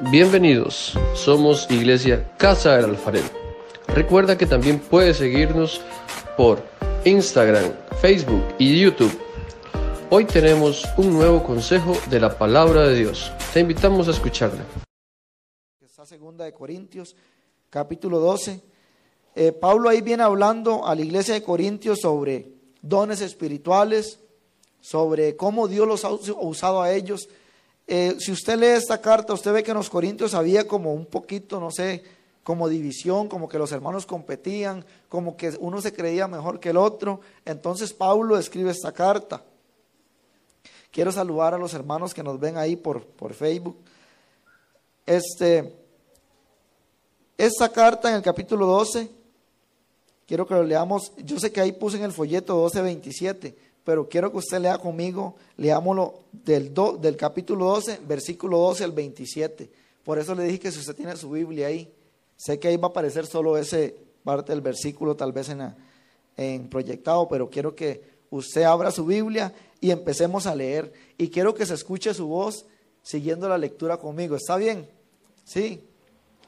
Bienvenidos, somos Iglesia Casa del Alfarero. Recuerda que también puedes seguirnos por Instagram, Facebook y YouTube. Hoy tenemos un nuevo consejo de la palabra de Dios. Te invitamos a escucharla. Está segunda de Corintios, capítulo 12. Eh, Pablo ahí viene hablando a la iglesia de Corintios sobre dones espirituales, sobre cómo Dios los ha usado a ellos eh, si usted lee esta carta, usted ve que en los Corintios había como un poquito, no sé, como división, como que los hermanos competían, como que uno se creía mejor que el otro. Entonces Pablo escribe esta carta. Quiero saludar a los hermanos que nos ven ahí por, por Facebook. Este, esta carta en el capítulo 12, quiero que lo leamos. Yo sé que ahí puse en el folleto 12:27 pero quiero que usted lea conmigo, leámoslo del, del capítulo 12, versículo 12 al 27. Por eso le dije que si usted tiene su Biblia ahí, sé que ahí va a aparecer solo ese parte del versículo, tal vez en, en proyectado, pero quiero que usted abra su Biblia y empecemos a leer. Y quiero que se escuche su voz siguiendo la lectura conmigo. ¿Está bien? ¿Sí?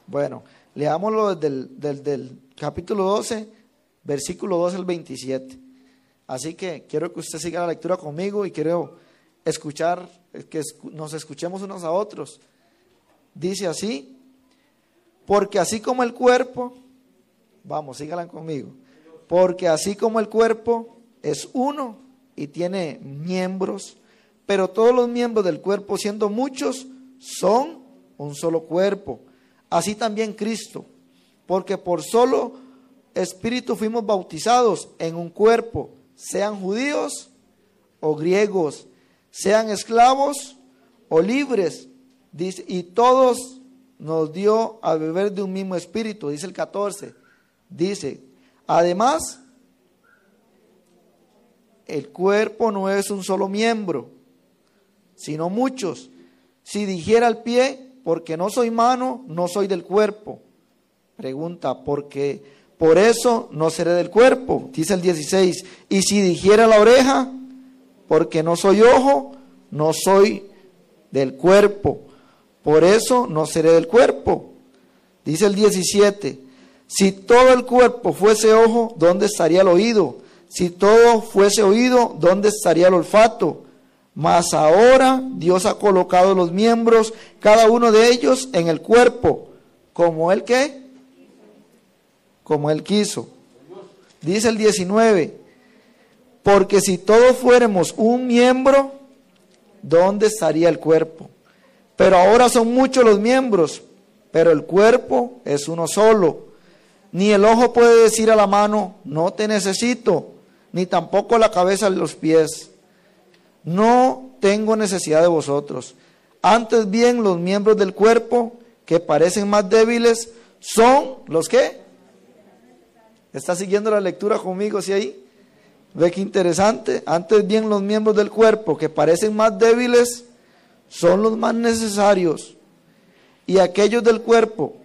Bueno, leámoslo del, del, del capítulo 12, versículo 12 al 27. Así que quiero que usted siga la lectura conmigo y quiero escuchar, que nos escuchemos unos a otros. Dice así, porque así como el cuerpo, vamos, síganla conmigo, porque así como el cuerpo es uno y tiene miembros, pero todos los miembros del cuerpo, siendo muchos, son un solo cuerpo. Así también Cristo, porque por solo espíritu fuimos bautizados en un cuerpo sean judíos o griegos, sean esclavos o libres, dice, y todos nos dio a beber de un mismo espíritu, dice el 14. Dice, además, el cuerpo no es un solo miembro, sino muchos. Si dijera el pie, porque no soy mano, no soy del cuerpo. Pregunta, ¿por qué? Por eso no seré del cuerpo, dice el 16. Y si dijera la oreja, porque no soy ojo, no soy del cuerpo, por eso no seré del cuerpo. Dice el 17, si todo el cuerpo fuese ojo, ¿dónde estaría el oído? Si todo fuese oído, ¿dónde estaría el olfato? Mas ahora Dios ha colocado los miembros, cada uno de ellos, en el cuerpo, como el que como Él quiso. Dice el 19, porque si todos fuéramos un miembro, ¿dónde estaría el cuerpo? Pero ahora son muchos los miembros, pero el cuerpo es uno solo. Ni el ojo puede decir a la mano, no te necesito, ni tampoco la cabeza a los pies. No tengo necesidad de vosotros. Antes bien, los miembros del cuerpo que parecen más débiles son los que ¿Está siguiendo la lectura conmigo, sí ahí? Ve qué interesante. Antes bien los miembros del cuerpo que parecen más débiles son los más necesarios. Y aquellos del cuerpo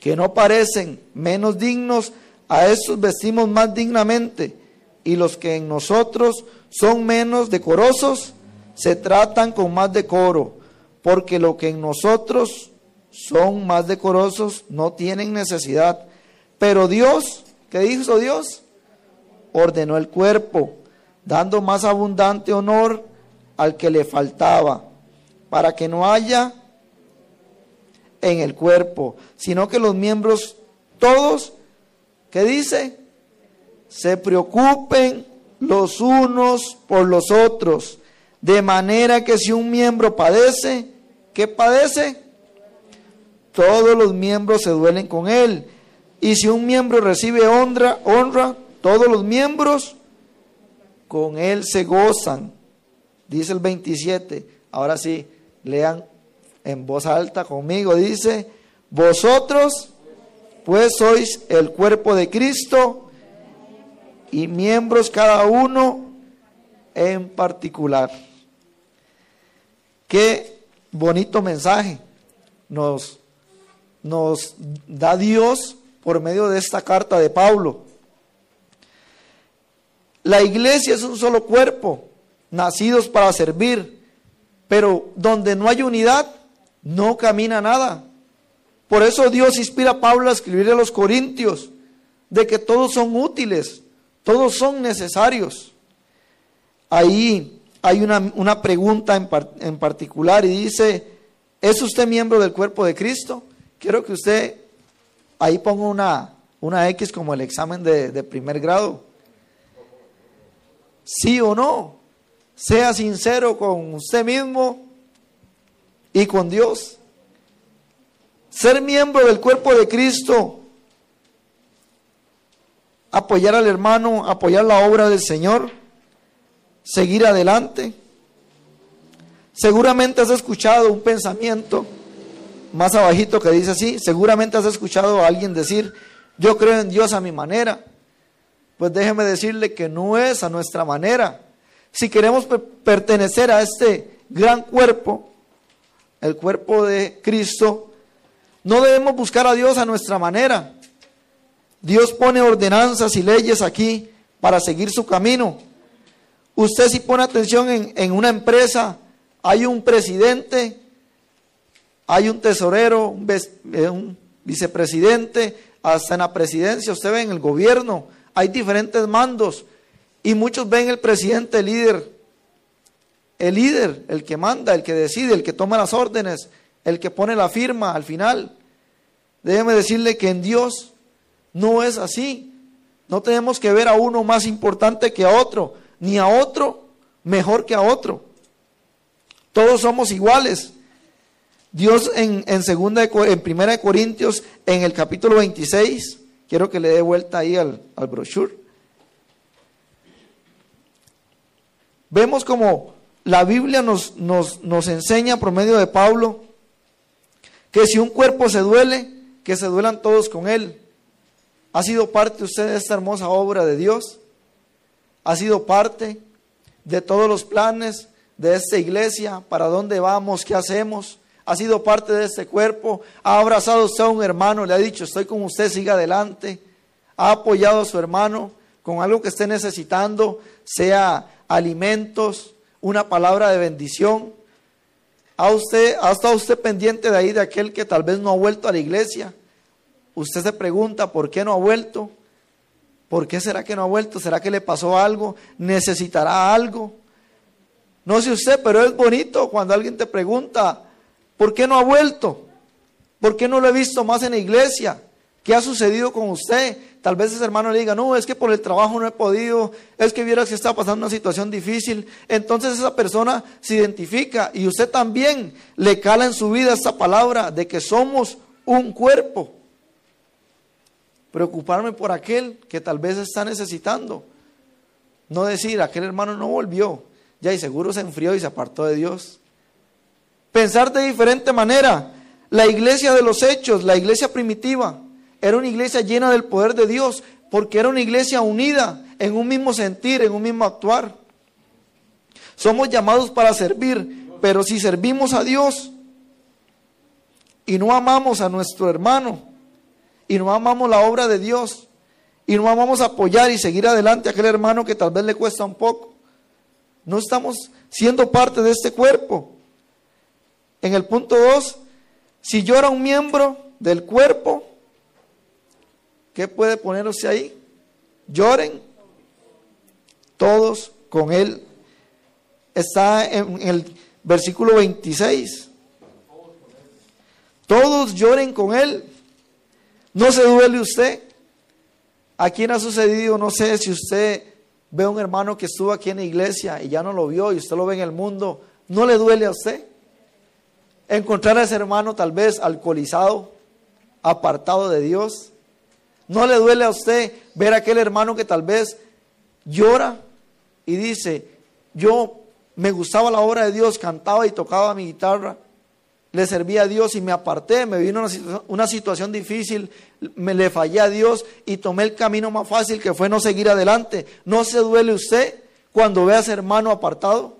que no parecen menos dignos, a esos vestimos más dignamente. Y los que en nosotros son menos decorosos, se tratan con más decoro. Porque lo que en nosotros son más decorosos no tienen necesidad. Pero Dios ¿Qué hizo Dios? Ordenó el cuerpo, dando más abundante honor al que le faltaba, para que no haya en el cuerpo, sino que los miembros todos, ¿qué dice? Se preocupen los unos por los otros, de manera que si un miembro padece, ¿qué padece? Todos los miembros se duelen con él. Y si un miembro recibe honra, honra, todos los miembros con él se gozan. Dice el 27. Ahora sí, lean en voz alta conmigo. Dice, vosotros pues sois el cuerpo de Cristo y miembros cada uno en particular. Qué bonito mensaje nos, nos da Dios por medio de esta carta de Pablo. La iglesia es un solo cuerpo, nacidos para servir, pero donde no hay unidad, no camina nada. Por eso Dios inspira a Pablo a escribirle a los Corintios de que todos son útiles, todos son necesarios. Ahí hay una, pregunta en, en particular y dice, ¿es usted miembro del cuerpo de Cristo? Quiero que usted ahí ponga una, una X como el examen de, de primer grado. Sí o no. Sea sincero con usted mismo y con Dios. Ser miembro del cuerpo de Cristo, apoyar al hermano, apoyar la obra del Señor, seguir adelante. Seguramente has escuchado un pensamiento más abajito que dice así, seguramente has escuchado a alguien decir, yo creo en Dios a mi manera. Pues déjeme decirle que no es a nuestra manera. Si queremos pertenecer a este gran cuerpo, el cuerpo de Cristo, no debemos buscar a Dios a nuestra manera. Dios pone ordenanzas y leyes aquí para seguir su camino. Usted si pone atención en, en una empresa, hay un presidente, hay un tesorero, un, eh, un vicepresidente, hasta en la presidencia, usted ve en el gobierno, hay diferentes mandos y muchos ven el presidente líder, el líder, el que manda, el que decide, el que toma las órdenes, el que pone la firma al final. Déjeme decirle que en Dios no es así. No tenemos que ver a uno más importante que a otro, ni a otro mejor que a otro. Todos somos iguales. Dios en, en, segunda en primera de Corintios, en el capítulo 26, quiero que le dé vuelta ahí al, al brochure. Vemos como la Biblia nos, nos, nos enseña por medio de Pablo que si un cuerpo se duele, que se duelan todos con él. ¿Ha sido parte usted de esta hermosa obra de Dios? ¿Ha sido parte de todos los planes de esta iglesia? ¿Para dónde vamos? ¿Qué hacemos? ¿Ha sido parte de este cuerpo? ¿Ha abrazado usted a un hermano? ¿Le ha dicho, estoy con usted, siga adelante? ¿Ha apoyado a su hermano con algo que esté necesitando, sea alimentos, una palabra de bendición? ¿Ha, usted, ¿Ha estado usted pendiente de ahí de aquel que tal vez no ha vuelto a la iglesia? Usted se pregunta, ¿por qué no ha vuelto? ¿Por qué será que no ha vuelto? ¿Será que le pasó algo? ¿Necesitará algo? No sé usted, pero es bonito cuando alguien te pregunta, ¿por qué no ha vuelto? ¿Por qué no lo he visto más en la iglesia? ¿Qué ha sucedido con usted? Tal vez ese hermano le diga, no, es que por el trabajo no he podido, es que vieras que está pasando una situación difícil. Entonces esa persona se identifica y usted también le cala en su vida esta palabra de que somos un cuerpo. Preocuparme por aquel que tal vez está necesitando. No decir, aquel hermano no volvió, ya y seguro se enfrió y se apartó de Dios. Pensar de diferente manera. La iglesia de los hechos, la iglesia primitiva, era una iglesia llena del poder de Dios, porque era una iglesia unida en un mismo sentir, en un mismo actuar. Somos llamados para servir, pero si servimos a Dios y no amamos a nuestro hermano, y no amamos la obra de Dios, y no amamos apoyar y seguir adelante a aquel hermano que tal vez le cuesta un poco, no estamos siendo parte de este cuerpo. En el punto 2, si era un miembro del cuerpo, ¿Qué puede ponerse ahí? Lloren todos con él. Está en el versículo 26. Todos lloren con él. No se duele usted. ¿A quién ha sucedido? No sé si usted ve a un hermano que estuvo aquí en la iglesia y ya no lo vio y usted lo ve en el mundo. ¿No le duele a usted? Encontrar a ese hermano tal vez alcoholizado, apartado de Dios. ¿No le duele a usted ver a aquel hermano que tal vez llora y dice, yo me gustaba la obra de Dios, cantaba y tocaba mi guitarra, le servía a Dios y me aparté, me vino una, una situación difícil, me le fallé a Dios y tomé el camino más fácil que fue no seguir adelante. ¿No se duele usted cuando ve a ese hermano apartado?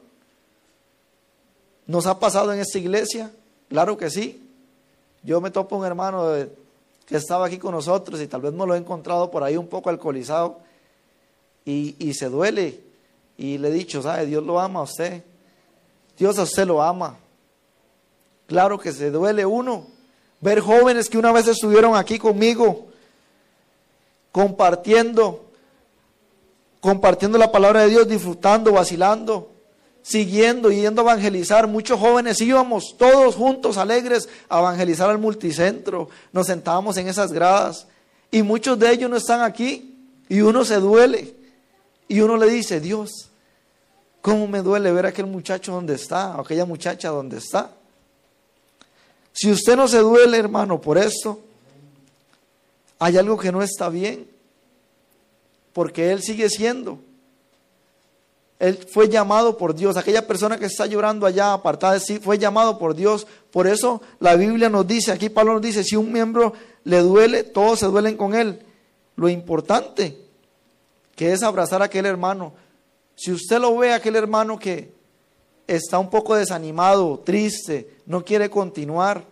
¿Nos ha pasado en esta iglesia? Claro que sí. Yo me topo un hermano que estaba aquí con nosotros y tal vez no lo he encontrado por ahí un poco alcoholizado y, se duele. Y le he dicho, ¿sabe? Dios lo ama a usted. Dios a usted lo ama. Claro que se duele uno. Ver jóvenes que una vez estuvieron aquí conmigo compartiendo, compartiendo la palabra de Dios, disfrutando, vacilando, siguiendo, yendo a evangelizar. Muchos jóvenes íbamos todos juntos, alegres, a evangelizar al multicentro. Nos sentábamos en esas gradas y muchos de ellos no están aquí y uno se duele y uno le dice, Dios, ¿cómo me duele ver a aquel muchacho donde está, o aquella muchacha donde está? Si usted no se duele, hermano, por esto, hay algo que no está bien, porque Él sigue siendo. Él fue llamado por Dios. Aquella persona que está llorando allá apartada de sí fue llamado por Dios. Por eso la Biblia nos dice, aquí Pablo nos dice, si un miembro le duele, todos se duelen con él. Lo importante que es abrazar a aquel hermano. Si usted lo ve, aquel hermano que está un poco desanimado, triste, no quiere continuar,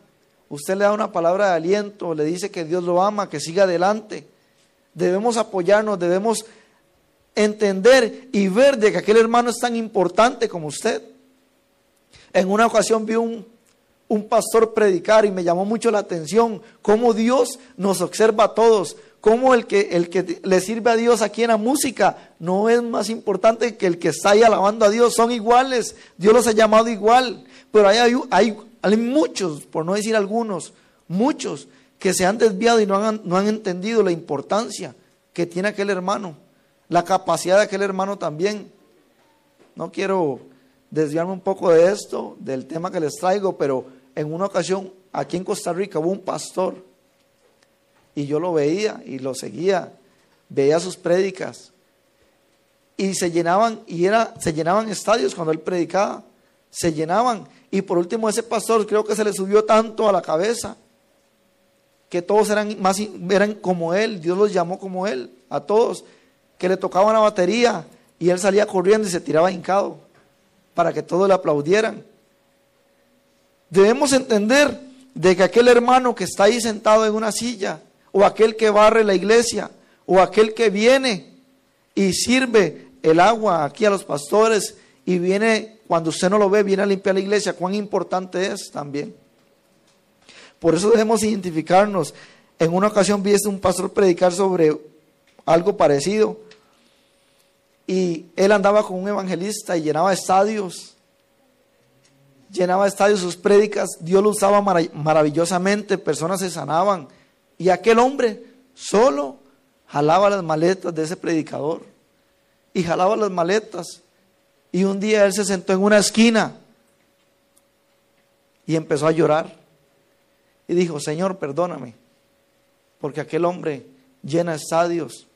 usted le da una palabra de aliento, le dice que Dios lo ama, que siga adelante. Debemos apoyarnos, debemos entender y ver de que aquel hermano es tan importante como usted. En una ocasión vi un, pastor predicar y me llamó mucho la atención cómo Dios nos observa a todos, cómo el que, le sirve a Dios aquí en la música no es más importante que el que está ahí alabando a Dios, son iguales, Dios los ha llamado igual, pero hay, hay, hay muchos, por no decir algunos, muchos que se han desviado y no han, no han entendido la importancia que tiene aquel hermano, la capacidad de aquel hermano también. No quiero desviarme un poco de esto, del tema que les traigo, pero en una ocasión aquí en Costa Rica hubo un pastor y yo lo veía y lo seguía, veía sus prédicas y se llenaban y era se llenaban estadios cuando él predicaba, se llenaban y por último ese pastor creo que se le subió tanto a la cabeza que todos eran más eran como él, Dios los llamó como él, a todos, que le tocaban la batería y él salía corriendo y se tiraba hincado para que todos le aplaudieran. Debemos entender de que aquel hermano que está ahí sentado en una silla, o aquel que barre la iglesia, o aquel que viene y sirve el agua aquí a los pastores y viene, cuando usted no lo ve, viene a limpiar la iglesia, cuán importante es también. Por eso debemos identificarnos. En una ocasión vi a un pastor predicar sobre algo parecido y él andaba con un evangelista y llenaba estadios. Llenaba estadios sus prédicas, Dios lo usaba maravillosamente, personas se sanaban. Y aquel hombre solo jalaba las maletas de ese predicador. Y jalaba las maletas. Y un día él se sentó en una esquina y empezó a llorar y dijo, Señor, perdóname, porque aquel hombre llena estadios,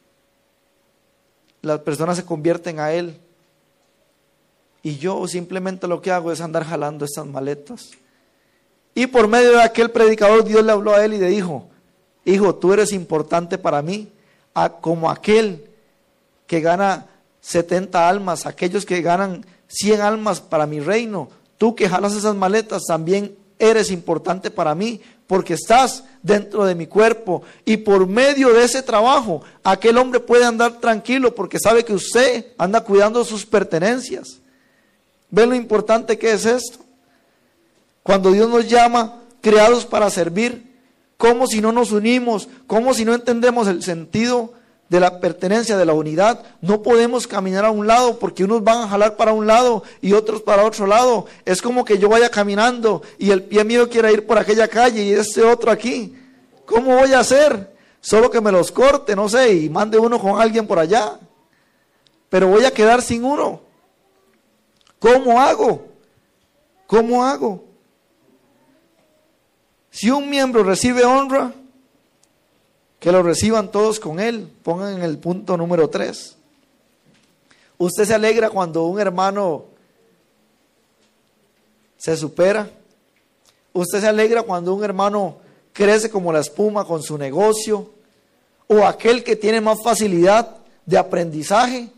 las personas se convierten a él, y yo simplemente lo que hago es andar jalando estas maletas. Y por medio de aquel predicador Dios le habló a él y le dijo, hijo, tú eres importante para mí, como aquel que gana 70 almas, aquellos que ganan 100 almas para mi reino, tú que jalas esas maletas también eres importante para mí, porque estás dentro de mi cuerpo. Y por medio de ese trabajo, aquel hombre puede andar tranquilo porque sabe que usted anda cuidando sus pertenencias. ¿Ven lo importante que es esto? Cuando Dios nos llama, creados para servir, ¿cómo si no nos unimos? ¿Cómo si no entendemos el sentido de la pertenencia, de la unidad. No podemos caminar a un lado porque unos van a jalar para un lado y otros para otro lado. Es como que yo vaya caminando y el pie mío quiera ir por aquella calle y este otro aquí. ¿Cómo voy a hacer? Solo que me los corte, no sé, y mande uno con alguien por allá. Pero voy a quedar sin uno. ¿Cómo hago? ¿Cómo hago? Si un miembro recibe honra, que lo reciban todos con Él. Pongan en el punto número 3. Usted se alegra cuando un hermano se supera. Usted se alegra cuando un hermano crece como la espuma con su negocio. O aquel que tiene más facilidad de aprendizaje.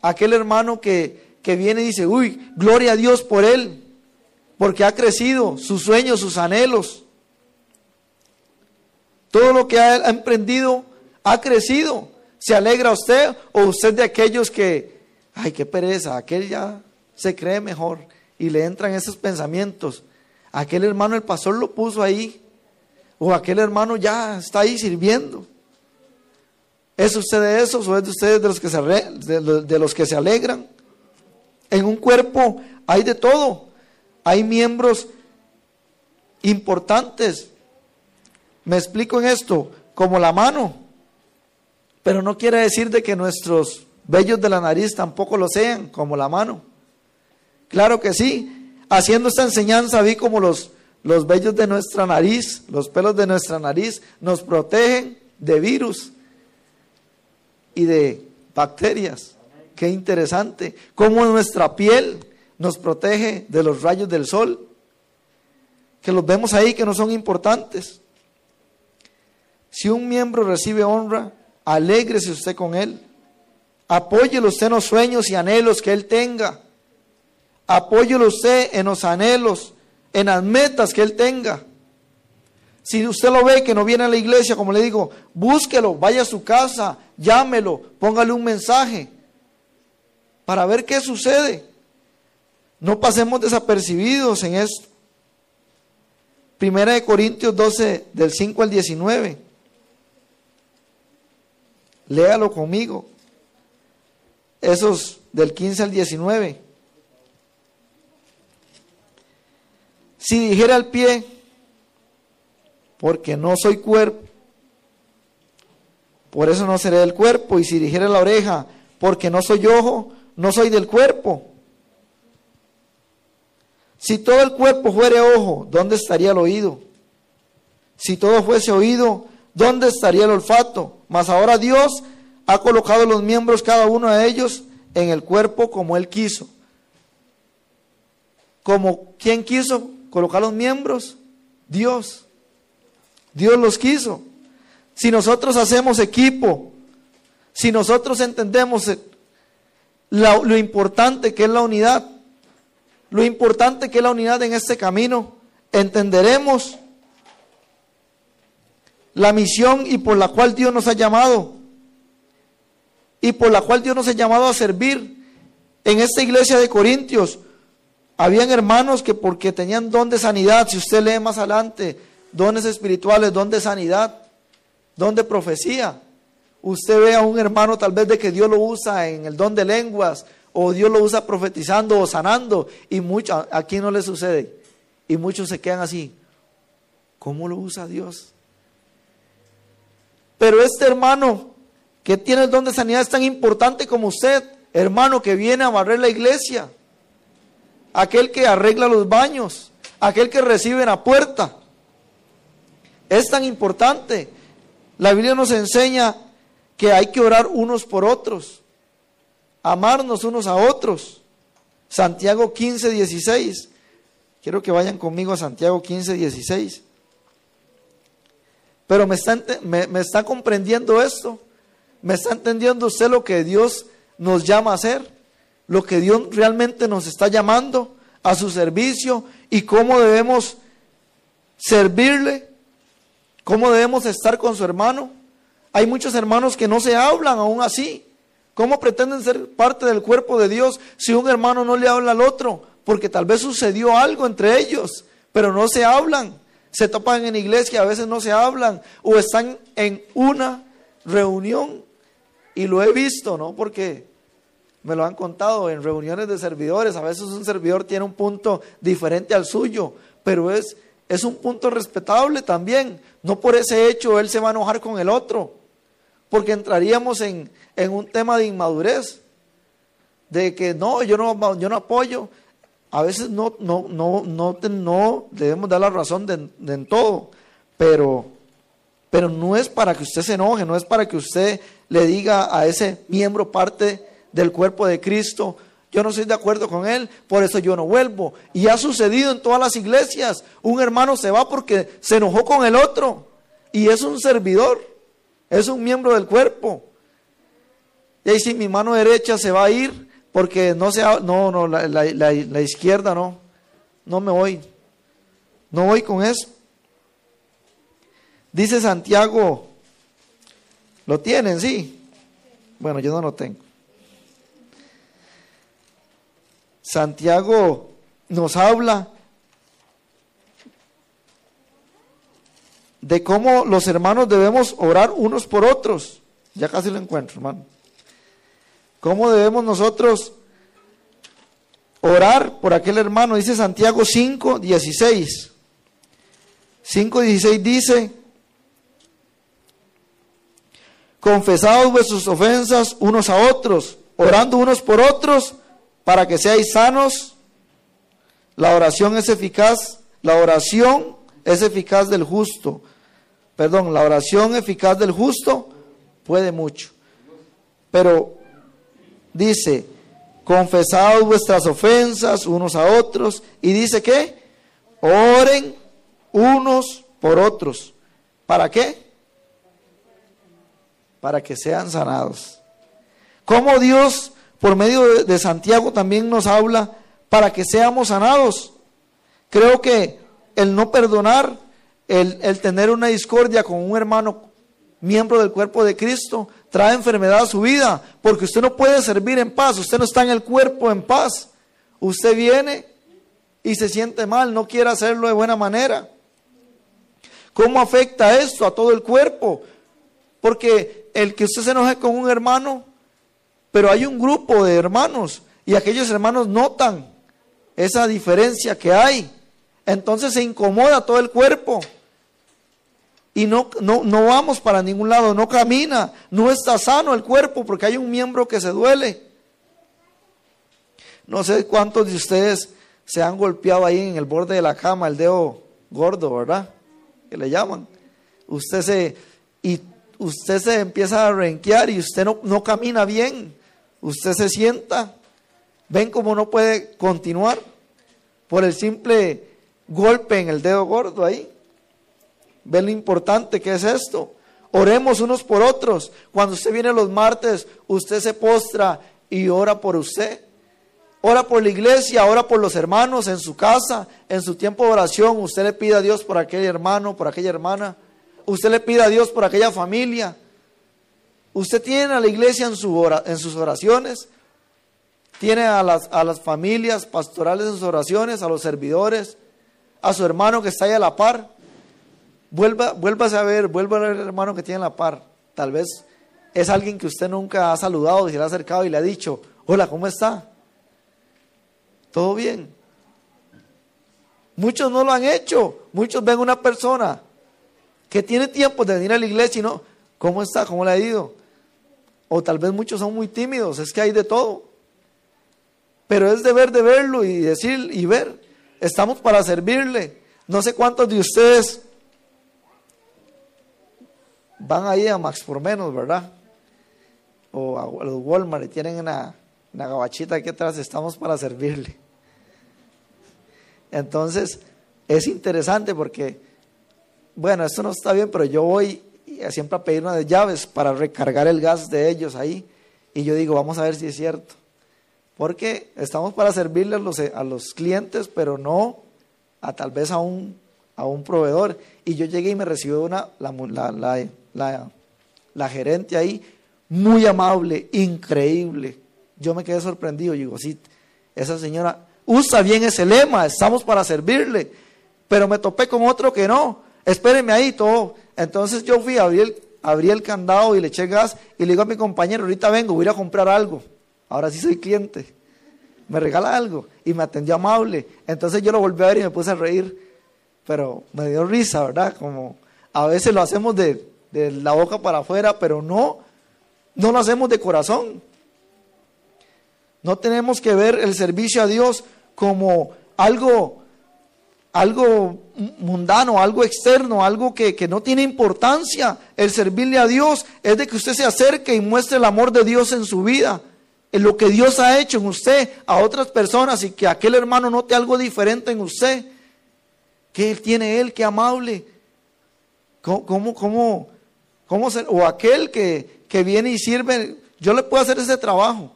Aquel hermano que, que viene y dice, uy, gloria a Dios por él. Porque ha crecido sus sueños, sus anhelos. Todo lo que ha emprendido ha crecido. ¿Se alegra usted o usted de aquellos que, ay, qué pereza, aquel ya se cree mejor y le entran esos pensamientos? aquel hermano el pastor lo puso ahí, o aquel hermano ya está ahí sirviendo. ¿Es usted de esos o es de ustedes de los que se, de los que se alegran? En un cuerpo hay de todo. Hay miembros importantes. Me explico en esto, como la mano. Pero no quiere decir de que nuestros vellos de la nariz tampoco lo sean, como la mano. Claro que sí. Haciendo esta enseñanza vi como los, los vellos de nuestra nariz, los pelos de nuestra nariz nos protegen de virus y de bacterias. Qué interesante. Cómo nuestra piel nos protege de los rayos del sol. Que los vemos ahí que no son importantes. Si un miembro recibe honra, alégrese usted con él. Apóyelo usted en los sueños y anhelos que él tenga. Apóyelo usted en los anhelos, en las metas que él tenga. Si usted lo ve que no viene a la iglesia, como le digo, búsquelo, vaya a su casa, llámelo, póngale un mensaje para ver qué sucede. No pasemos desapercibidos en esto. Primera de Corintios 12, del 5 al 19. Léalo conmigo. Esos del 15 al 19. Si dijera el pie, porque no soy cuerpo, por eso no seré del cuerpo. Y si dijera la oreja, porque no soy ojo, no soy del cuerpo. Si todo el cuerpo fuere ojo, ¿dónde estaría el oído? Si todo fuese oído, ¿dónde estaría el olfato? Mas ahora Dios ha colocado los miembros, cada uno de ellos, en el cuerpo como Él quiso. Como quien quiso colocar los miembros, Dios. Dios los quiso. Si nosotros hacemos equipo, si nosotros entendemos lo importante que es la unidad, lo importante que es la unidad en este camino, entenderemos la misión y por la cual Dios nos ha llamado y por la cual Dios nos ha llamado a servir. En esta iglesia de Corintios habían hermanos que porque tenían don de sanidad, si usted lee más adelante, dones espirituales, don de sanidad, don de profecía. Usted ve a un hermano tal vez de que Dios lo usa en el don de lenguas o Dios lo usa profetizando o sanando y mucho, aquí no le sucede. Y muchos se quedan así. ¿Cómo lo usa Dios? Pero este hermano que tiene el don de sanidad es tan importante como usted, hermano que viene a barrer la iglesia, aquel que arregla los baños, aquel que recibe en la puerta. Es tan importante. La Biblia nos enseña que hay que orar unos por otros, amarnos unos a otros. Santiago 15, 16. Quiero que vayan conmigo a Santiago 15, 16. Pero me está, me, está comprendiendo esto. Me está entendiendo usted lo que Dios nos llama a hacer. Lo que Dios realmente nos está llamando a su servicio y cómo debemos servirle, cómo debemos estar con su hermano. Hay muchos hermanos que no se hablan aún así. ¿Cómo pretenden ser parte del cuerpo de Dios si un hermano no le habla al otro? Porque tal vez sucedió algo entre ellos, pero no se hablan. Se topan en iglesia, a veces no se hablan, o están en una reunión. Y lo he visto, ¿no? Porque me lo han contado en reuniones de servidores. A veces un servidor tiene un punto diferente al suyo, pero es, es un punto respetable también. No por ese hecho él se va a enojar con el otro porque entraríamos en, un tema de inmadurez, de que no, yo no, yo no apoyo. A veces no, no, no, no, no debemos dar la razón de, en todo, pero, pero no es para que usted se enoje, no es para que usted le diga a ese miembro parte del cuerpo de Cristo, yo no estoy de acuerdo con él, por eso yo no vuelvo. Y ha sucedido en todas las iglesias, un hermano se va porque se enojó con el otro y es un servidor. Es un miembro del cuerpo. Y ahí sí, mi mano derecha se va a ir porque no se no, no, la, la, izquierda no, no me voy. No voy con eso. Dice Santiago, ¿lo tienen? Sí. Bueno, yo no lo tengo. Santiago nos habla de cómo los hermanos debemos orar unos por otros. Ya casi lo encuentro, hermano. ¿Cómo debemos nosotros orar por aquel hermano? Dice Santiago 5, 16. 5, 16 dice, confesados vuestras ofensas unos a otros, orando unos por otros, para que seáis sanos. La oración es eficaz, la oración es eficaz del justo. Perdón, la oración eficaz del justo puede mucho. Pero dice, confesados vuestras ofensas unos a otros, y dice que oren unos por otros. ¿Para qué? Para que sean sanados. Como Dios, por medio de Santiago, también nos habla para que seamos sanados. Creo que el no perdonar, el, el tener una discordia con un hermano miembro del cuerpo de Cristo, trae enfermedad a su vida, porque usted no puede servir en paz, usted no está en el cuerpo en paz. Usted viene y se siente mal, no quiere hacerlo de buena manera. ¿Cómo afecta esto a todo el cuerpo? Porque el que usted se enoje con un hermano, pero hay un grupo de hermanos y aquellos hermanos notan esa diferencia que hay. Entonces se incomoda todo el cuerpo y no, no, no vamos para ningún lado, no camina, no está sano el cuerpo porque hay un miembro que se duele. No sé cuántos de ustedes se han golpeado ahí en el borde de la cama, el dedo gordo, ¿verdad? que le llaman. Usted se, y usted se empieza a renquear y usted no, no camina bien. Usted se sienta. Ven cómo no puede continuar por el simple golpe en el dedo gordo ahí. Ven lo importante que es esto. Oremos unos por otros. Cuando usted viene los martes, usted se postra y ora por usted. Ora por la iglesia, ora por los hermanos en su casa, en su tiempo de oración. Usted le pide a Dios por aquel hermano, por aquella hermana. Usted le pide a Dios por aquella familia. Usted tiene a la iglesia en sus oraciones. Tiene a las, a las familias pastorales en sus oraciones, a los servidores, a su hermano que está ahí a la par. Vuelva, vuélvase a ver, vuelva a ver el hermano que tiene la par. Tal vez es alguien que usted nunca ha saludado, se le ha acercado y le ha dicho, hola, ¿cómo está? ¿Todo bien? Muchos no lo han hecho. Muchos ven una persona que tiene tiempo de venir a la iglesia y no, ¿cómo está? ¿Cómo le ha ido? O tal vez muchos son muy tímidos, es que hay de todo. Pero es deber de verlo y decir y ver. Estamos para servirle. No sé cuántos de ustedes van ahí a Max por menos, ¿verdad? O a los Walmart y tienen una, una gabachita aquí atrás, estamos para servirle. Entonces, es interesante porque, bueno, esto no está bien, pero yo voy siempre a pedir una de llaves para recargar el gas de ellos ahí. Y yo digo, vamos a ver si es cierto. Porque estamos para servirle a los, clientes, pero no a tal vez a un, a un proveedor. Y yo llegué y me recibió una, la gerente ahí, muy amable, increíble. Yo me quedé sorprendido. Y digo, sí, esa señora usa bien ese lema, estamos para servirle. Pero me topé con otro que no, espéreme ahí todo. Entonces yo fui, abrí el, abrí el candado y le eché gas y le digo a mi compañero, ahorita vengo, voy a a comprar algo. Ahora sí soy cliente. Me regala algo y me atendió amable. Entonces yo lo volví a ver y me puse a reír. Pero me dio risa, ¿verdad? Como a veces lo hacemos de, de la boca para afuera, pero no, no lo hacemos de corazón. No tenemos que ver el servicio a Dios como algo, algo mundano, algo externo, algo que, que no tiene importancia. El servirle a Dios es de que usted se acerque y muestre el amor de Dios en su vida, en lo que Dios ha hecho en usted a otras personas y que aquel hermano note algo diferente en usted. ¿Qué tiene él? Qué amable. ¿Cómo, cómo, cómo, cómo? O aquel que, que viene y sirve, yo le puedo hacer ese trabajo.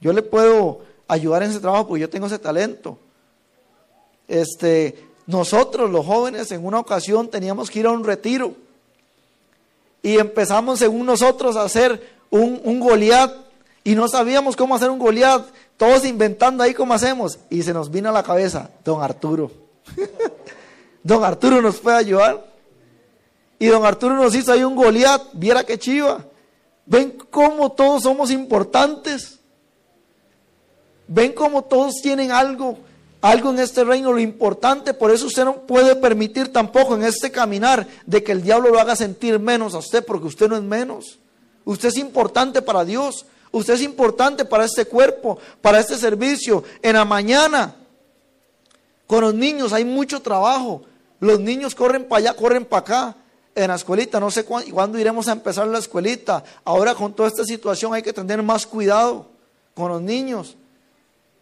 Yo le puedo ayudar en ese trabajo porque yo tengo ese talento. Este, nosotros los jóvenes en una ocasión teníamos que ir a un retiro y empezamos según nosotros a hacer un, un Goliat y no sabíamos cómo hacer un Goliat, todos inventando ahí cómo hacemos y se nos vino a la cabeza don Arturo. don Arturo nos puede ayudar. Y don Arturo nos hizo ahí un Goliat, viera qué chiva. Ven cómo todos somos importantes. Ven cómo todos tienen algo, algo en este reino, lo importante. Por eso usted no puede permitir tampoco en este caminar de que el diablo lo haga sentir menos a usted, porque usted no es menos. Usted es importante para Dios. Usted es importante para este cuerpo, para este servicio. En la mañana, con los niños hay mucho trabajo. Los niños corren para allá, corren para acá en la escuelita, no sé cuándo, iremos a empezar la escuelita. Ahora con toda esta situación hay que tener más cuidado con los niños,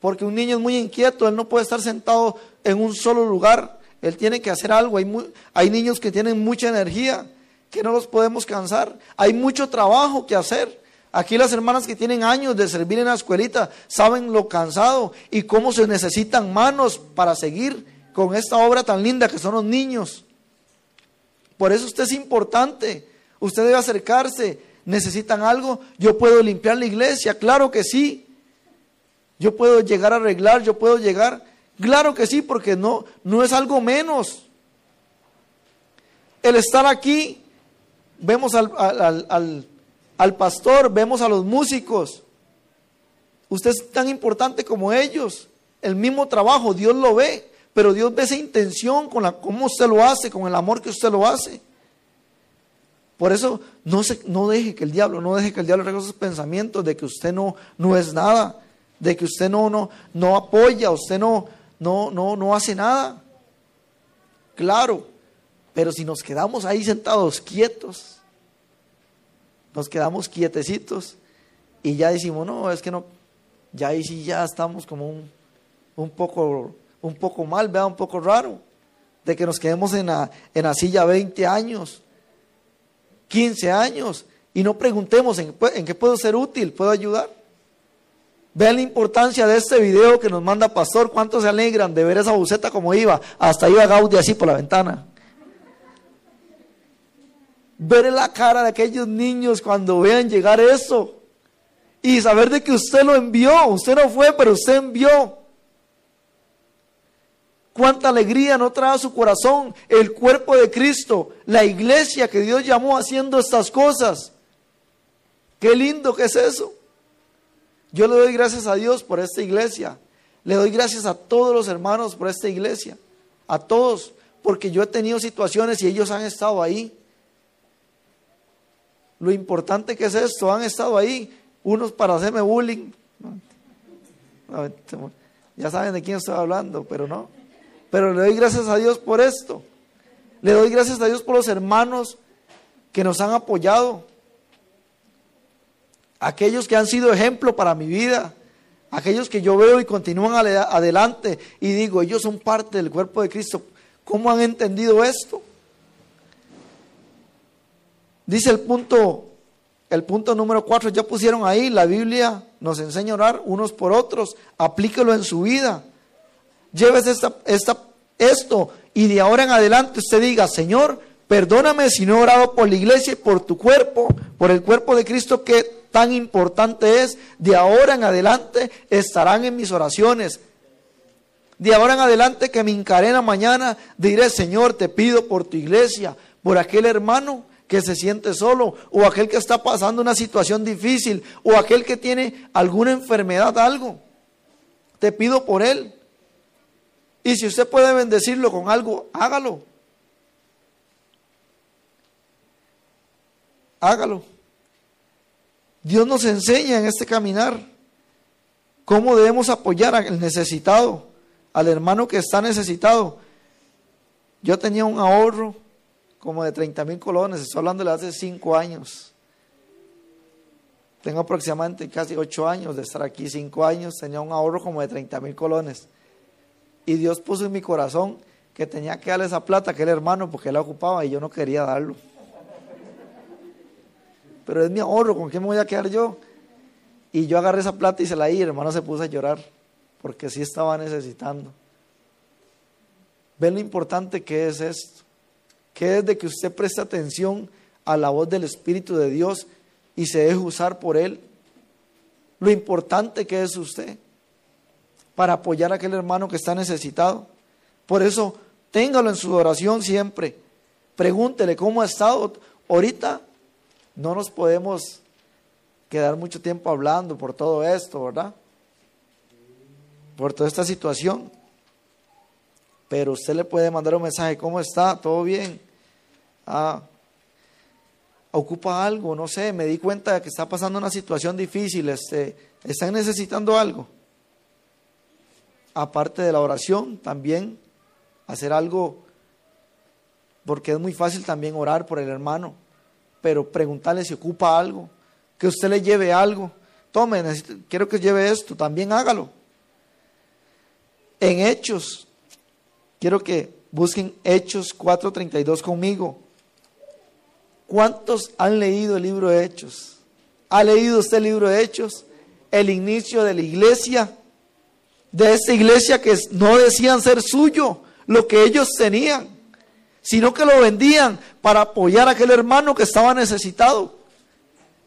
porque un niño es muy inquieto, él no puede estar sentado en un solo lugar, él tiene que hacer algo. Hay, hay niños que tienen mucha energía, que no los podemos cansar, hay mucho trabajo que hacer. Aquí las hermanas que tienen años de servir en la escuelita saben lo cansado y cómo se necesitan manos para seguir con esta obra tan linda que son los niños. Por eso usted es importante. Usted debe acercarse. ¿Necesitan algo? Yo puedo limpiar la iglesia. Claro que sí. Yo puedo llegar a arreglar. Yo puedo llegar. Claro que sí, porque no, no es algo menos. El estar aquí, vemos al, al, al pastor, vemos a los músicos. Usted es tan importante como ellos. El mismo trabajo, Dios lo ve. Pero Dios ve esa intención con la cómo usted lo hace, con el amor que usted lo hace. Por eso no, se, no deje que el diablo, no deje que el diablo regale esos pensamientos de que usted no, no es nada, de que usted no, no, no apoya, usted no, no, no, no hace nada. Claro, pero si nos quedamos ahí sentados quietos, nos quedamos quietecitos y ya decimos, no, es que no, ya ahí sí ya estamos como un, un poco un poco mal, vea, un poco raro, de que nos quedemos en la, en la silla 20 años, 15 años, y no preguntemos en, en qué puedo ser útil, puedo ayudar. Vean la importancia de este video que nos manda Pastor, cuántos se alegran de ver esa buceta como iba, hasta iba Gaudí así por la ventana. Ver la cara de aquellos niños cuando vean llegar eso y saber de que usted lo envió, usted no fue, pero usted envió cuánta alegría no trae a su corazón el cuerpo de Cristo, la iglesia que Dios llamó haciendo estas cosas. Qué lindo que es eso. Yo le doy gracias a Dios por esta iglesia. Le doy gracias a todos los hermanos por esta iglesia. A todos, porque yo he tenido situaciones y ellos han estado ahí. Lo importante que es esto, han estado ahí, unos para hacerme bullying. Ya saben de quién estoy hablando, pero no. Pero le doy gracias a Dios por esto. Le doy gracias a Dios por los hermanos que nos han apoyado. Aquellos que han sido ejemplo para mi vida. Aquellos que yo veo y continúan adelante y digo, ellos son parte del cuerpo de Cristo. ¿Cómo han entendido esto? Dice el punto, el punto número cuatro, ya pusieron ahí, la Biblia nos enseña a orar unos por otros, aplíquelo en su vida. Llévese esta, esto y de ahora en adelante usted diga, Señor, perdóname si no he orado por la iglesia y por tu cuerpo, por el cuerpo de Cristo que tan importante es. De ahora en adelante estarán en mis oraciones. De ahora en adelante que me encarena mañana, diré, Señor, te pido por tu iglesia, por aquel hermano que se siente solo, o aquel que está pasando una situación difícil, o aquel que tiene alguna enfermedad, algo. Te pido por él. Y si usted puede bendecirlo con algo, hágalo. Hágalo. Dios nos enseña en este caminar cómo debemos apoyar al necesitado, al hermano que está necesitado. Yo tenía un ahorro como de 30 mil colones, estoy hablando de hace cinco años. Tengo aproximadamente casi ocho años de estar aquí, cinco años, tenía un ahorro como de 30 mil colones. Y Dios puso en mi corazón que tenía que darle esa plata a aquel hermano porque él la ocupaba y yo no quería darlo. Pero es mi ahorro, ¿con qué me voy a quedar yo? Y yo agarré esa plata y se la di el hermano se puso a llorar porque sí estaba necesitando. ¿Ven lo importante que es esto? Que es de que usted preste atención a la voz del Espíritu de Dios y se deje usar por Él. Lo importante que es usted para apoyar a aquel hermano que está necesitado. Por eso, téngalo en su oración siempre. Pregúntele cómo ha estado. Ahorita no nos podemos quedar mucho tiempo hablando por todo esto, ¿verdad? Por toda esta situación. Pero usted le puede mandar un mensaje, ¿cómo está? ¿Todo bien? Ah, ocupa algo, no sé, me di cuenta de que está pasando una situación difícil, este, están necesitando algo. Aparte de la oración, también hacer algo, porque es muy fácil también orar por el hermano, pero preguntarle si ocupa algo, que usted le lleve algo. Tome, quiero que lleve esto, también hágalo. En Hechos, quiero que busquen Hechos 4:32 conmigo. ¿Cuántos han leído el libro de Hechos? ¿Ha leído usted el libro de Hechos? El inicio de la iglesia, de esta iglesia que no decían ser suyo, lo que ellos tenían, sino que lo vendían para apoyar a aquel hermano que estaba necesitado.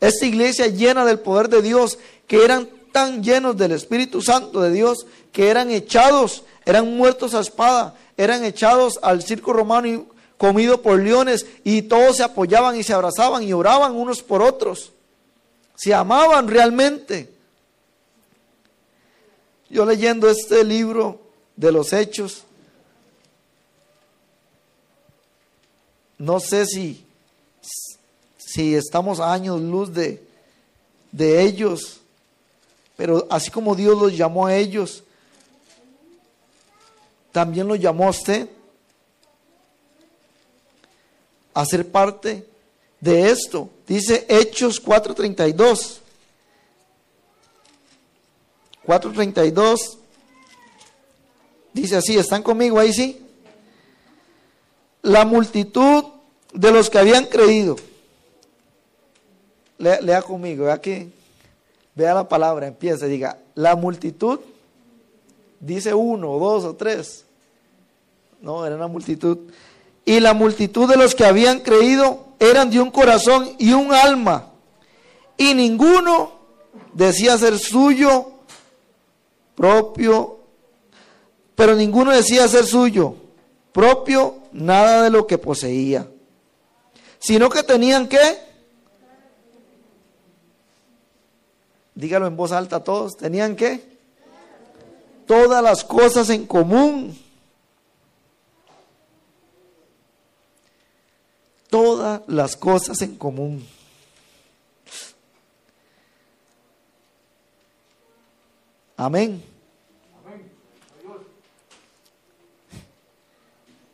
Esta iglesia llena del poder de Dios, que eran tan llenos del Espíritu Santo de Dios, que eran echados, eran muertos a espada, eran echados al circo romano y comido por leones y todos se apoyaban y se abrazaban y oraban unos por otros. Se amaban realmente. Yo leyendo este libro de los hechos, no sé si, si estamos a años luz de, de ellos, pero así como Dios los llamó a ellos, también los llamó a usted a ser parte de esto. Dice Hechos 4:32. 4:32. Dice así, ¿están conmigo ahí sí? La multitud de los que habían creído. Lea, conmigo, vea que, vea la palabra, empieza, diga, la multitud, dice uno, dos o tres. No, era una multitud y la multitud de los que habían creído eran de un corazón y un alma, y ninguno decía ser suyo propio, pero ninguno decía ser suyo propio nada de lo que poseía, sino que tenían que, dígalo en voz alta a todos, tenían que, todas las cosas en común todas las cosas en común. Amén.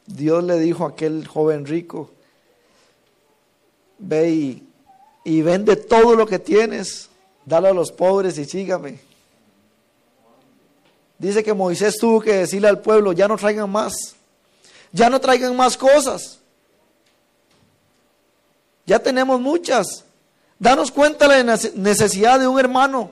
Dios le dijo a aquel joven rico, ve y, vende todo lo que tienes, dale a los pobres y sígame. Dice que Moisés tuvo que decirle al pueblo, ya no traigan más, ya no traigan más cosas. Ya tenemos muchas. Danos cuenta de la necesidad de un hermano,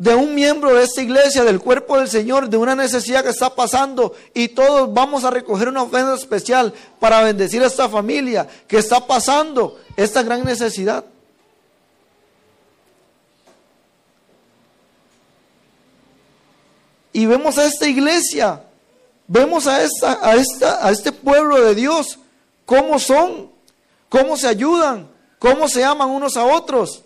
de un miembro de esta iglesia, del cuerpo del Señor, de una necesidad que está pasando y todos vamos a recoger una ofrenda especial para bendecir a esta familia que está pasando esta gran necesidad. Y vemos a esta iglesia, vemos a, esta, a, esta, a este pueblo de Dios, cómo son cómo se ayudan, cómo se aman unos a otros.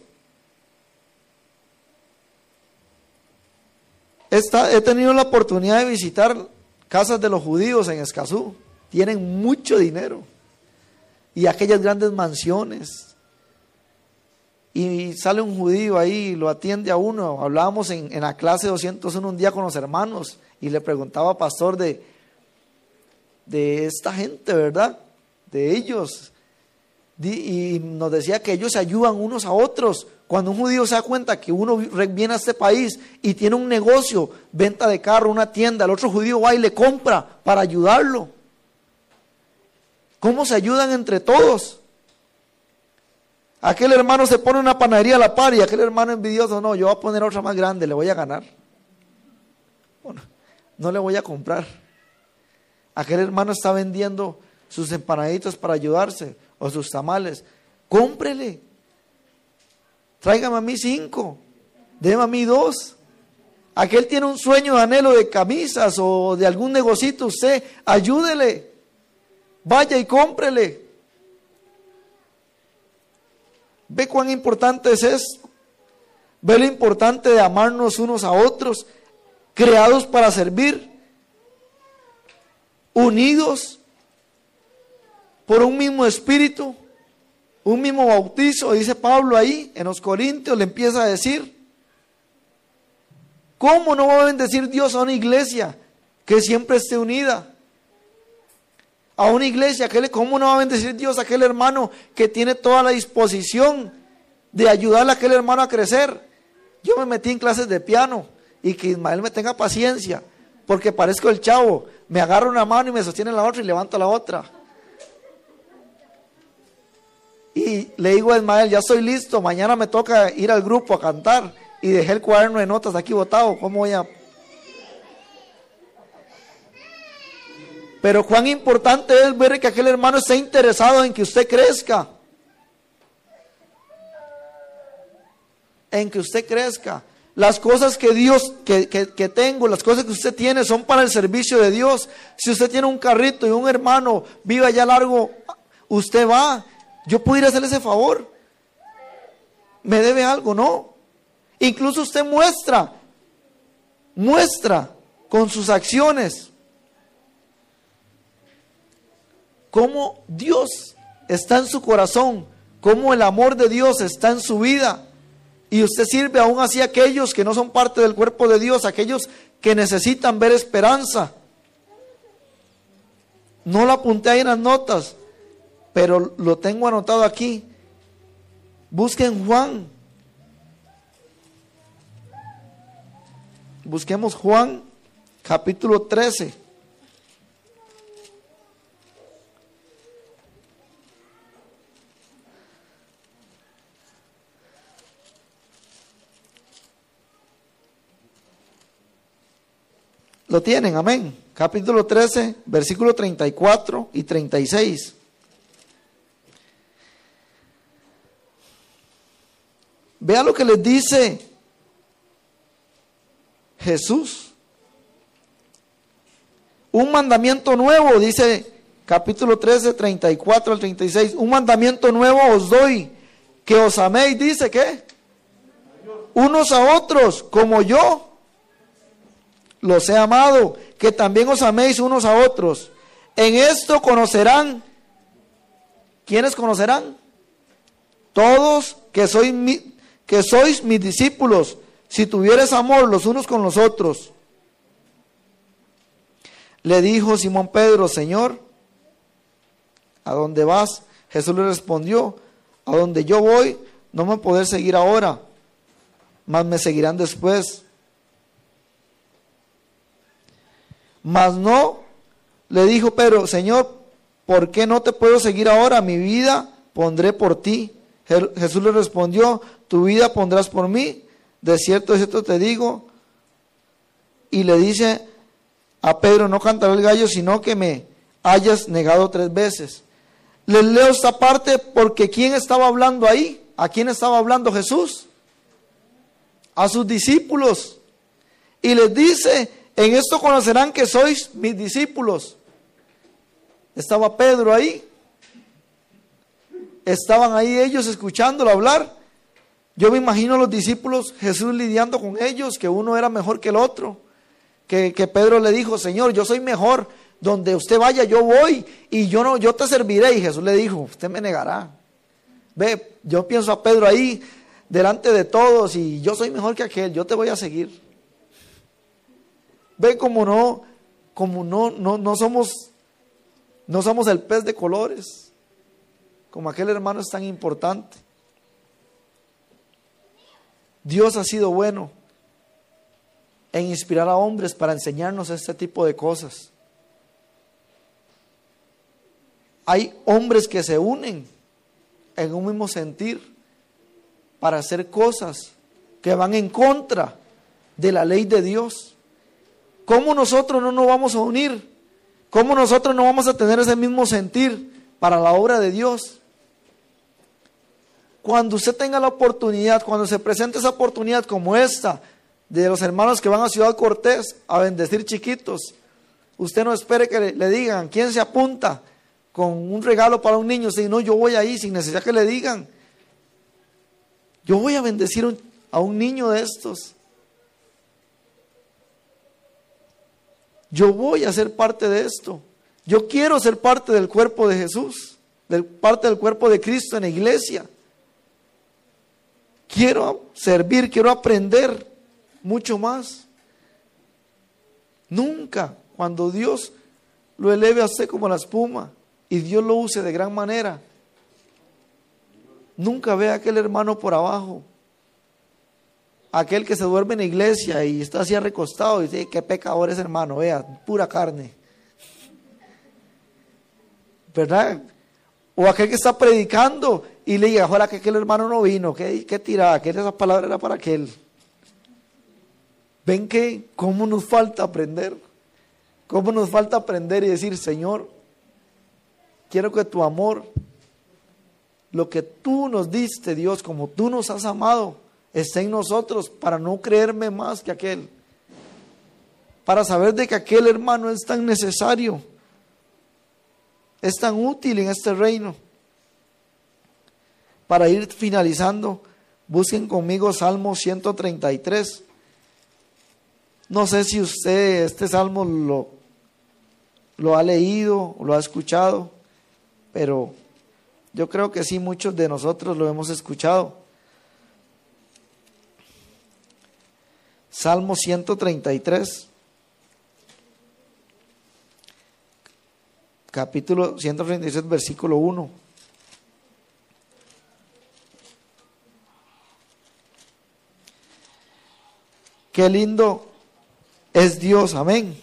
He tenido la oportunidad de visitar casas de los judíos en Escazú. Tienen mucho dinero y aquellas grandes mansiones. Y sale un judío ahí, lo atiende a uno. Hablábamos en, en la clase 201 un día con los hermanos y le preguntaba, pastor, de, de esta gente, ¿verdad? De ellos y nos decía que ellos se ayudan unos a otros. Cuando un judío se da cuenta que uno viene a este país y tiene un negocio, venta de carro, una tienda, el otro judío va y le compra para ayudarlo. ¿Cómo se ayudan entre todos? Aquel hermano se pone una panadería a la par y aquel hermano envidioso, no, yo voy a poner otra más grande, le voy a ganar. Bueno, no le voy a comprar. Aquel hermano está vendiendo sus empanaditos para ayudarse o sus tamales, cómprele. Tráigame a mí cinco, déme a mí dos. Aquel tiene un sueño, anhelo de camisas o de algún negocito, usted ayúdele. Vaya y cómprele. Ve cuán importante es esto. Ve lo importante de amarnos unos a otros, creados para servir, unidos por un mismo espíritu, un mismo bautizo, dice Pablo ahí en los Corintios, le empieza a decir. ¿Cómo no va a bendecir Dios a una iglesia que siempre esté unida? A una iglesia, ¿cómo no va a bendecir Dios a aquel hermano que tiene toda la disposición de ayudarle a aquel hermano a crecer? Yo me metí en clases de piano y que Ismael me tenga paciencia, porque parezco el chavo, me agarra una mano y me sostiene la otra y levanto la otra. Y le digo a Ismael, ya estoy listo, mañana me toca ir al grupo a cantar y dejé el cuaderno de notas aquí botado, ¿cómo voy a...? Pero cuán importante es ver que aquel hermano esté interesado en que usted crezca. En que usted crezca. Las cosas que Dios, que, que, tengo, las cosas que usted tiene son para el servicio de Dios. Si usted tiene un carrito y un hermano vive allá largo, usted va. Yo pudiera hacerle ese favor. ¿Me debe algo? No. Incluso usted muestra, muestra con sus acciones cómo Dios está en su corazón, cómo el amor de Dios está en su vida. Y usted sirve aún así a aquellos que no son parte del cuerpo de Dios, aquellos que necesitan ver esperanza. No lo apunté ahí en las notas, pero lo tengo anotado aquí. Busquen Juan Busquemos Juan capítulo 13. Lo tienen, amén. Capítulo 13, versículo 34 y 36. Vea lo que les dice Jesús. Un mandamiento nuevo, dice capítulo 13, 34 al 36. Un mandamiento nuevo os doy, que os améis, dice que unos a otros, como yo los he amado, que también os améis unos a otros. En esto conocerán, ¿quiénes conocerán? Todos que, sois que sois mis discípulos si tuvieres amor los unos con los otros. Le dijo Simón Pedro, Señor, ¿a dónde vas? Jesús le respondió, a donde yo voy, no me podré seguir ahora, mas me seguirán después. Mas no, le dijo Pedro, Señor, ¿por qué no te puedo seguir ahora? Mi vida pondré por ti. Jesús le respondió, tu vida pondrás por mí de cierto, de cierto te digo, y le dice a Pedro, no cantará el gallo, sino que me hayas negado tres veces. Les leo esta parte porque ¿quién estaba hablando ahí? ¿A quién estaba hablando Jesús? A sus discípulos. Y les dice, en esto conocerán que sois mis discípulos. Estaba Pedro ahí. Estaban ahí ellos escuchándolo hablar. Yo me imagino a los discípulos, Jesús lidiando con ellos, que uno era mejor que el otro. Que, Pedro le dijo, Señor, yo soy mejor, donde usted vaya, yo voy y yo no, yo te serviré. Y Jesús le dijo, usted me negará. Ve, yo pienso a Pedro ahí delante de todos y yo soy mejor que aquel, yo te voy a seguir. Ve como no, como no, no, no somos, no somos el pez de colores, como aquel hermano es tan importante. Dios ha sido bueno en inspirar a hombres para enseñarnos este tipo de cosas. Hay hombres que se unen en un mismo sentir para hacer cosas que van en contra de la ley de Dios. ¿Cómo nosotros no nos vamos a unir? ¿Cómo nosotros no vamos a tener ese mismo sentir para la obra de Dios? Cuando usted tenga la oportunidad, cuando se presente esa oportunidad como esta, de los hermanos que van a Ciudad Cortés a bendecir chiquitos, usted no espere que le, digan quién se apunta. con un regalo para un niño, si no, yo voy ahí sin necesidad que le digan. Yo voy a bendecir a un niño de estos. Yo voy a ser parte de esto. Yo quiero ser parte del cuerpo de Jesús, parte del cuerpo de Cristo en la iglesia. Quiero servir, quiero aprender mucho más. Nunca, cuando Dios lo eleve a usted como la espuma y Dios lo use de gran manera, nunca ve a aquel hermano por abajo. Aquel que se duerme en la iglesia y está así recostado y dice, qué pecador es hermano, vea, pura carne. ¿Verdad? O aquel que está predicando y le diga, ahora que aquel hermano no vino, qué, qué tirada, que esa palabra era para aquel. ¿Ven que cómo nos falta aprender? ¿Cómo nos falta aprender y decir, Señor, quiero que tu amor, lo que tú nos diste, Dios, como tú nos has amado, esté en nosotros para no creerme más que aquel? Para saber de que aquel hermano es tan necesario es tan útil en este reino. Para ir finalizando, busquen conmigo Salmo 133. No sé si usted este salmo lo, lo ha leído lo ha escuchado, pero yo creo que sí, muchos de nosotros lo hemos escuchado. Salmo 133. capítulo 136, versículo 1. Qué lindo es Dios, amén.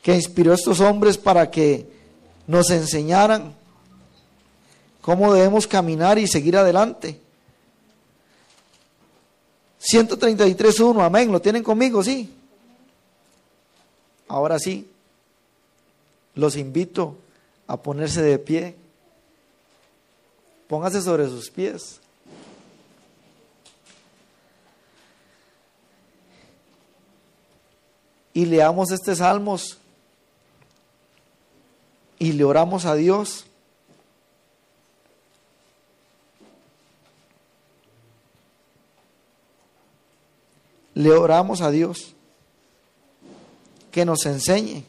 Que inspiró a estos hombres para que nos enseñaran cómo debemos caminar y seguir adelante. 133.1, amén. ¿Lo tienen conmigo? Sí. Ahora sí los invito a ponerse de pie. Póngase sobre sus pies. Y leamos este salmos y le oramos a Dios. Le oramos a Dios que nos enseñe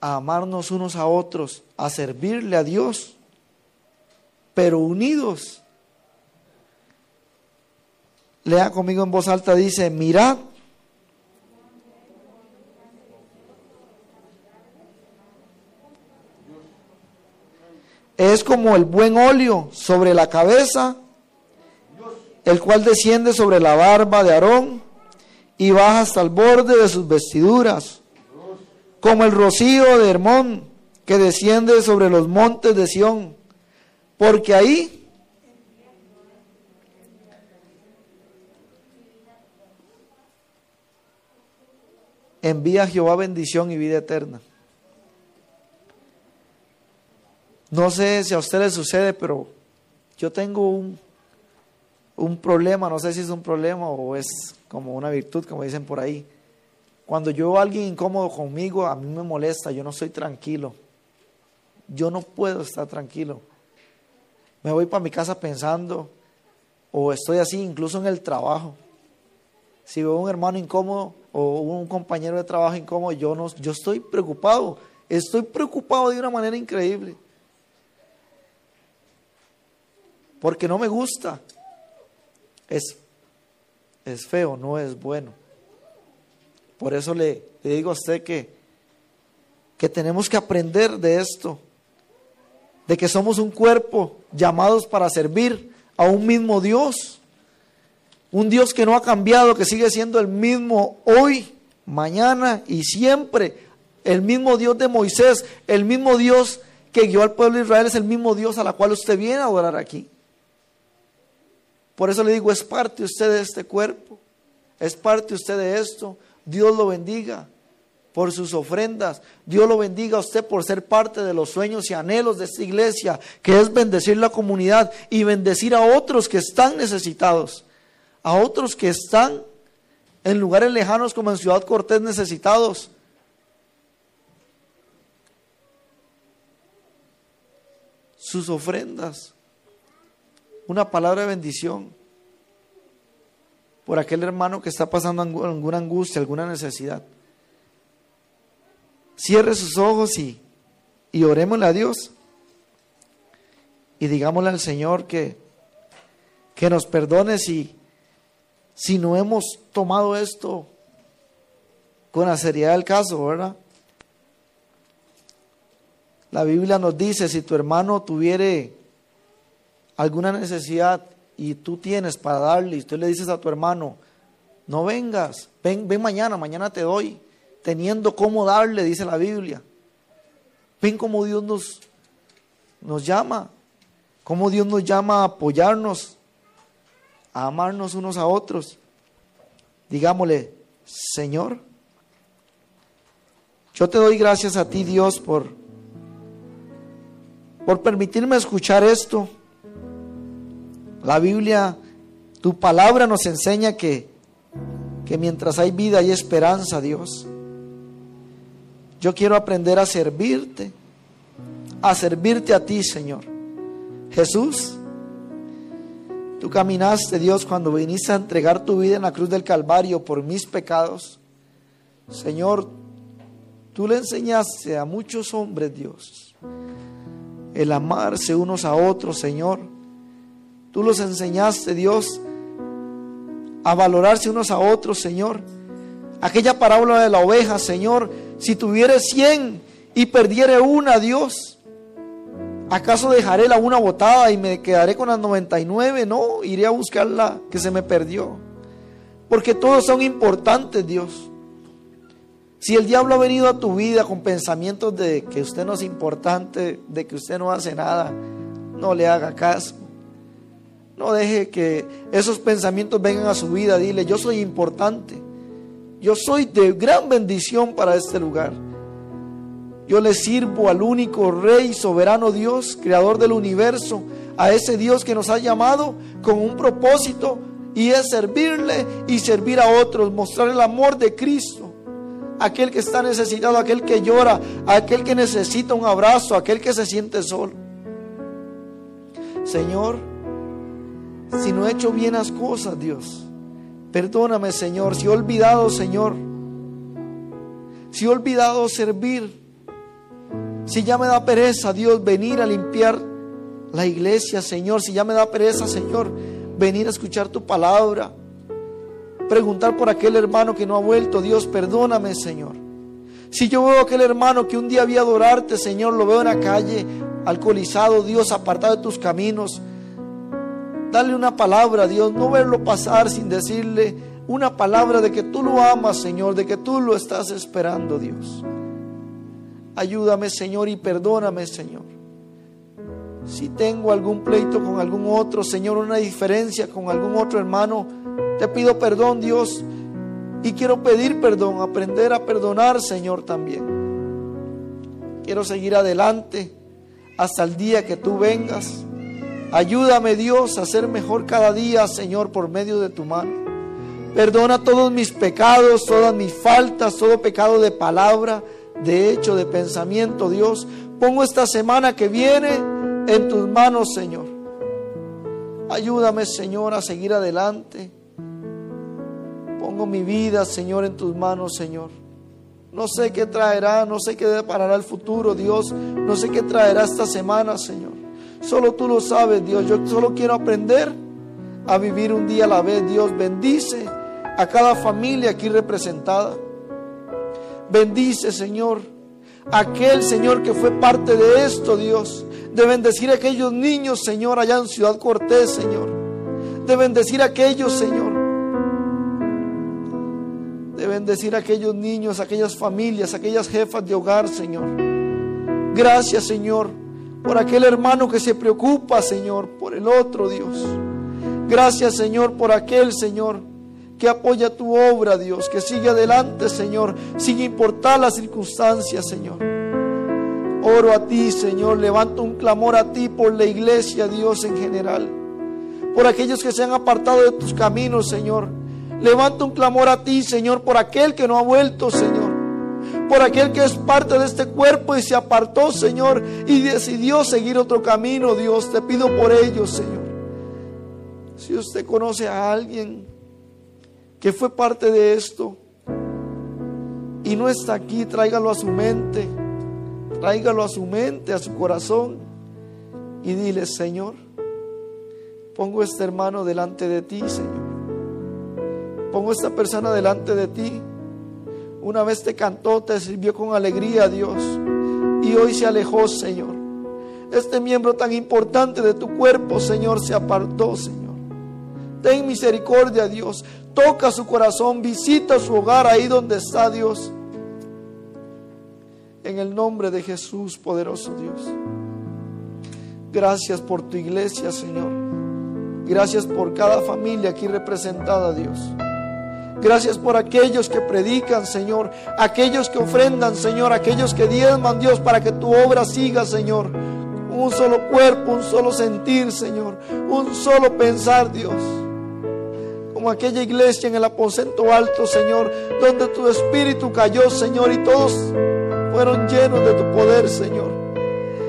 a amarnos unos a otros, a servirle a Dios, pero unidos. Lea conmigo en voz alta, dice, mirad. Es como el buen óleo sobre la cabeza, el cual desciende sobre la barba de Aarón y baja hasta el borde de sus vestiduras como el rocío de Hermón que desciende sobre los montes de Sión, porque ahí envía Jehová bendición y vida eterna. No sé si a usted le sucede, pero yo tengo un, un problema, no sé si es un problema o es como una virtud, como dicen por ahí cuando yo veo a alguien incómodo conmigo, a mí me molesta, yo no soy tranquilo. Yo no puedo estar tranquilo. Me voy para mi casa pensando, o estoy así incluso en el trabajo. Si veo a un hermano incómodo o un compañero de trabajo incómodo, yo, no, yo estoy preocupado. Estoy preocupado de una manera increíble. Porque no me gusta. Es, es feo, no es bueno. Por eso le, digo a usted que, que tenemos que aprender de esto, de que somos un cuerpo llamados para servir a un mismo Dios, un Dios que no ha cambiado, que sigue siendo el mismo hoy, mañana y siempre, el mismo Dios de Moisés, el mismo Dios que guió al pueblo de Israel, es el mismo Dios a la cual usted viene a adorar aquí. Por eso le digo, es parte usted de este cuerpo, es parte usted de esto. Dios lo bendiga por sus ofrendas. Dios lo bendiga a usted por ser parte de los sueños y anhelos de esta iglesia, que es bendecir la comunidad y bendecir a otros que están necesitados, a otros que están en lugares lejanos como en Ciudad Cortés necesitados. Sus ofrendas una palabra de bendición por aquel hermano que está pasando alguna angustia, alguna necesidad. Cierre sus ojos y, y orémosle a Dios y digámosle al Señor que, que nos perdone si, si no hemos tomado esto con la seriedad del caso, ¿verdad? La Biblia nos dice, si tu hermano tuviere alguna necesidad y tú tienes para darle, y tú le dices a tu hermano, no vengas, ven, ven mañana, mañana te doy, teniendo cómo darle, dice la Biblia. Ven cómo Dios nos, nos llama, cómo Dios nos llama a apoyarnos, a amarnos unos a otros. Digámosle, Señor, yo te doy gracias a ti, Dios, por por permitirme escuchar esto. La Biblia, tu palabra nos enseña que, que mientras hay vida hay esperanza, Dios. Yo quiero aprender a servirte, a servirte a ti, Señor. Jesús, tú caminaste, Dios, cuando viniste a entregar tu vida en la cruz del Calvario por mis pecados. Señor, tú le enseñaste a muchos hombres, Dios, el amarse unos a otros, Señor. Tú los enseñaste, Dios, a valorarse unos a otros, Señor. Aquella parábola de la oveja, Señor, si tuviere cien y perdiere una, Dios, ¿acaso dejaré la una botada y me quedaré con las 99? No, iré a buscar la que se me perdió. Porque todos son importantes, Dios. Si el diablo ha venido a tu vida con pensamientos de que usted no es importante, de que usted no hace nada, no le haga caso. No deje que esos pensamientos vengan a su vida. Dile, yo soy importante. Yo soy de gran bendición para este lugar. Yo le sirvo al único Rey, soberano Dios, creador del universo, a ese Dios que nos ha llamado con un propósito y es servirle y servir a otros, mostrar el amor de Cristo aquel que está necesitado, aquel que llora, aquel que necesita un abrazo, aquel que se siente solo. Señor, si no he hecho bien las cosas, Dios, perdóname, Señor, si he olvidado, Señor, si he olvidado servir, si ya me da pereza, Dios, venir a limpiar la iglesia, Señor, si ya me da pereza, Señor, venir a escuchar tu palabra, preguntar por aquel hermano que no ha vuelto. Dios, perdóname, Señor. Si yo veo a aquel hermano que un día había adorarte, Señor, lo veo en la calle, alcoholizado, Dios, apartado de tus caminos. Dale una palabra, Dios, no verlo pasar sin decirle una palabra de que tú lo amas, Señor, de que tú lo estás esperando, Dios. Ayúdame, Señor, y perdóname, Señor. Si tengo algún pleito con algún otro, Señor, una diferencia con algún otro hermano, te pido perdón, Dios, y quiero pedir perdón, aprender a perdonar, Señor, también. Quiero seguir adelante hasta el día que tú vengas. Ayúdame, Dios, a ser mejor cada día, Señor, por medio de tu mano. Perdona todos mis pecados, todas mis faltas, todo pecado de palabra, de hecho, de pensamiento, Dios. Pongo esta semana que viene en tus manos, Señor. Ayúdame, Señor, a seguir adelante Pongo mi vida, Señor, en tus manos, Señor. No sé qué traerá, no sé qué deparará el futuro, Dios. No sé qué traerá esta semana, Señor. Solo tú lo sabes, Dios. Yo solo quiero aprender a vivir un día a la vez, Dios. Bendice a cada familia aquí representada. Bendice, Señor, aquel Señor que fue parte de esto, Dios. De bendecir a aquellos niños, Señor, allá en Ciudad Cortés, Señor. De bendecir a aquellos, Señor, de bendecir a aquellos niños, aquellas familias, aquellas jefas de hogar, Señor. Gracias, Señor, por aquel hermano que se preocupa, Señor, por el otro, Dios. Gracias, Señor, por aquel, Señor, que apoya tu obra, Dios, que sigue adelante, Señor, sin importar las circunstancias, Señor. Oro a ti, Señor, levanto un clamor a ti por la iglesia, Dios, en general. Por aquellos que se han apartado de tus caminos, Señor Levanto un clamor a ti, Señor, por aquel que no ha vuelto, Señor. Por aquel que es parte de este cuerpo y se apartó, Señor, y decidió seguir otro camino, Dios. Te pido por ellos, Señor. Si usted conoce a alguien que fue parte de esto y no está aquí, tráigalo a su mente, tráigalo a su mente, a su corazón y dile, Señor, pongo este hermano delante de ti, Señor. Pongo esta persona delante de ti. Una vez te cantó, te sirvió con alegría, Dios, y hoy se alejó, Señor. Este miembro tan importante de tu cuerpo, Señor, se apartó, Señor. Ten misericordia, Dios. Toca su corazón, visita su hogar ahí donde está Dios. En el nombre de Jesús, poderoso Dios. Gracias por tu iglesia, Señor. Gracias por cada familia aquí representada, Dios. Gracias por aquellos que predican, Señor. Aquellos que ofrendan, Señor. Aquellos que diezman, Dios, para que tu obra siga, Señor. Un solo cuerpo, un solo sentir, Señor. Un solo pensar, Dios como aquella iglesia en el aposento alto, Señor, donde tu espíritu cayó, Señor, y todos fueron llenos de tu poder, Señor.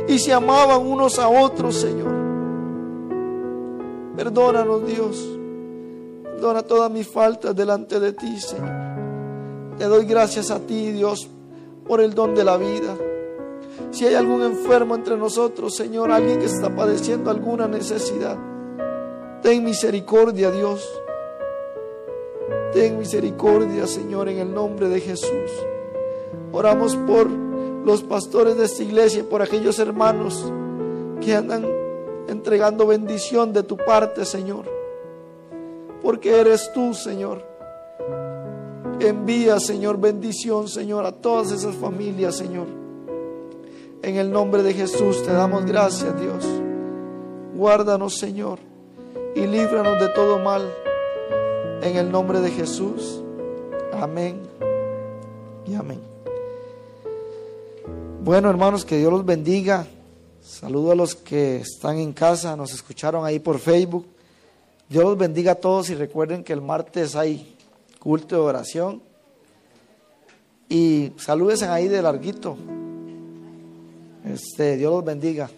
Y se amaban unos a otros, Señor. Perdónanos, Dios. Perdona todas mis faltas delante de ti, Señor. Te doy gracias a ti, Dios, por el don de la vida. Si hay algún enfermo entre nosotros, Señor, alguien que está padeciendo alguna necesidad, ten misericordia, Dios. Ten misericordia, Señor, en el nombre de Jesús. Oramos por los pastores de esta iglesia, por aquellos hermanos que andan entregando bendición de tu parte, Señor. Porque eres tú, Señor. Envía, Señor, bendición, Señor, a todas esas familias, Señor. En el nombre de Jesús te damos gracias, Dios. Guárdanos, Señor, y líbranos de todo mal. En el nombre de Jesús. Amén y amén. Bueno, hermanos, que Dios los bendiga. Saludo a los que están en casa, nos escucharon ahí por Facebook. Dios los bendiga a todos y recuerden que el martes hay culto de oración. Y salúdense ahí de larguito. Este, Dios los bendiga.